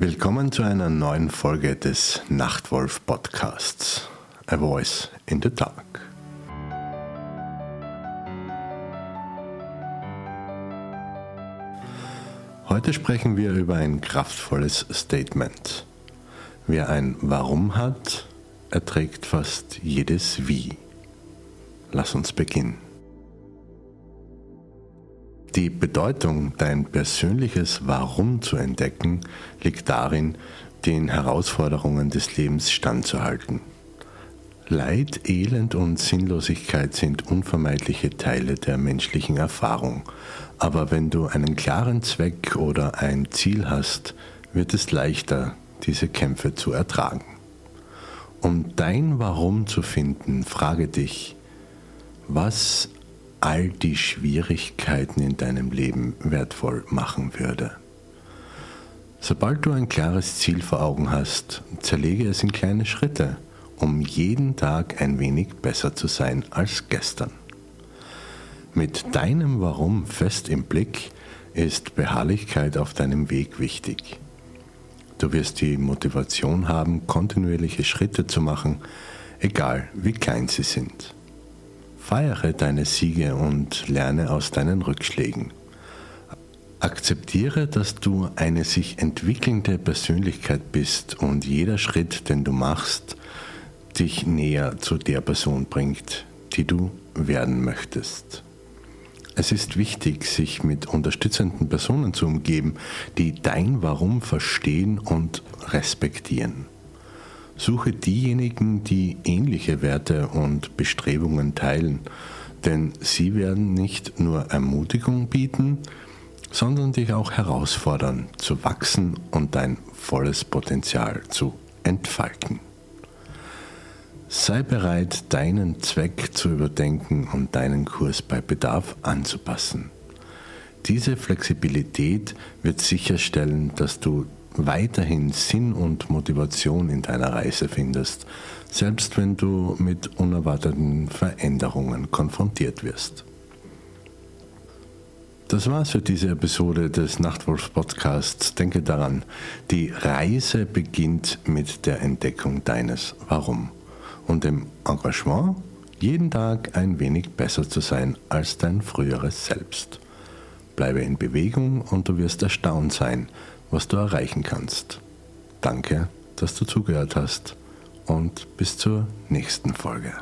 Willkommen zu einer neuen Folge des Nachtwolf Podcasts. A Voice in the Dark. Heute sprechen wir über ein kraftvolles Statement. Wer ein Warum hat, erträgt fast jedes Wie. Lass uns beginnen. Die Bedeutung, dein persönliches Warum zu entdecken, liegt darin, den Herausforderungen des Lebens standzuhalten. Leid, Elend und Sinnlosigkeit sind unvermeidliche Teile der menschlichen Erfahrung, aber wenn du einen klaren Zweck oder ein Ziel hast, wird es leichter, diese Kämpfe zu ertragen. Um dein Warum zu finden, frage dich, was all die Schwierigkeiten in deinem Leben wertvoll machen würde. Sobald du ein klares Ziel vor Augen hast, zerlege es in kleine Schritte, um jeden Tag ein wenig besser zu sein als gestern. Mit deinem Warum fest im Blick ist Beharrlichkeit auf deinem Weg wichtig. Du wirst die Motivation haben, kontinuierliche Schritte zu machen, egal wie klein sie sind. Feiere deine Siege und lerne aus deinen Rückschlägen. Akzeptiere, dass du eine sich entwickelnde Persönlichkeit bist und jeder Schritt, den du machst, dich näher zu der Person bringt, die du werden möchtest. Es ist wichtig, sich mit unterstützenden Personen zu umgeben, die dein Warum verstehen und respektieren. Suche diejenigen, die ähnliche Werte und Bestrebungen teilen, denn sie werden nicht nur Ermutigung bieten, sondern dich auch herausfordern, zu wachsen und dein volles Potenzial zu entfalten. Sei bereit, deinen Zweck zu überdenken und deinen Kurs bei Bedarf anzupassen. Diese Flexibilität wird sicherstellen, dass du weiterhin Sinn und Motivation in deiner Reise findest, selbst wenn du mit unerwarteten Veränderungen konfrontiert wirst. Das war's für diese Episode des Nachtwolf Podcasts. Denke daran, die Reise beginnt mit der Entdeckung deines Warum und dem Engagement, jeden Tag ein wenig besser zu sein als dein früheres Selbst. Bleibe in Bewegung und du wirst erstaunt sein, was du erreichen kannst. Danke, dass du zugehört hast und bis zur nächsten Folge.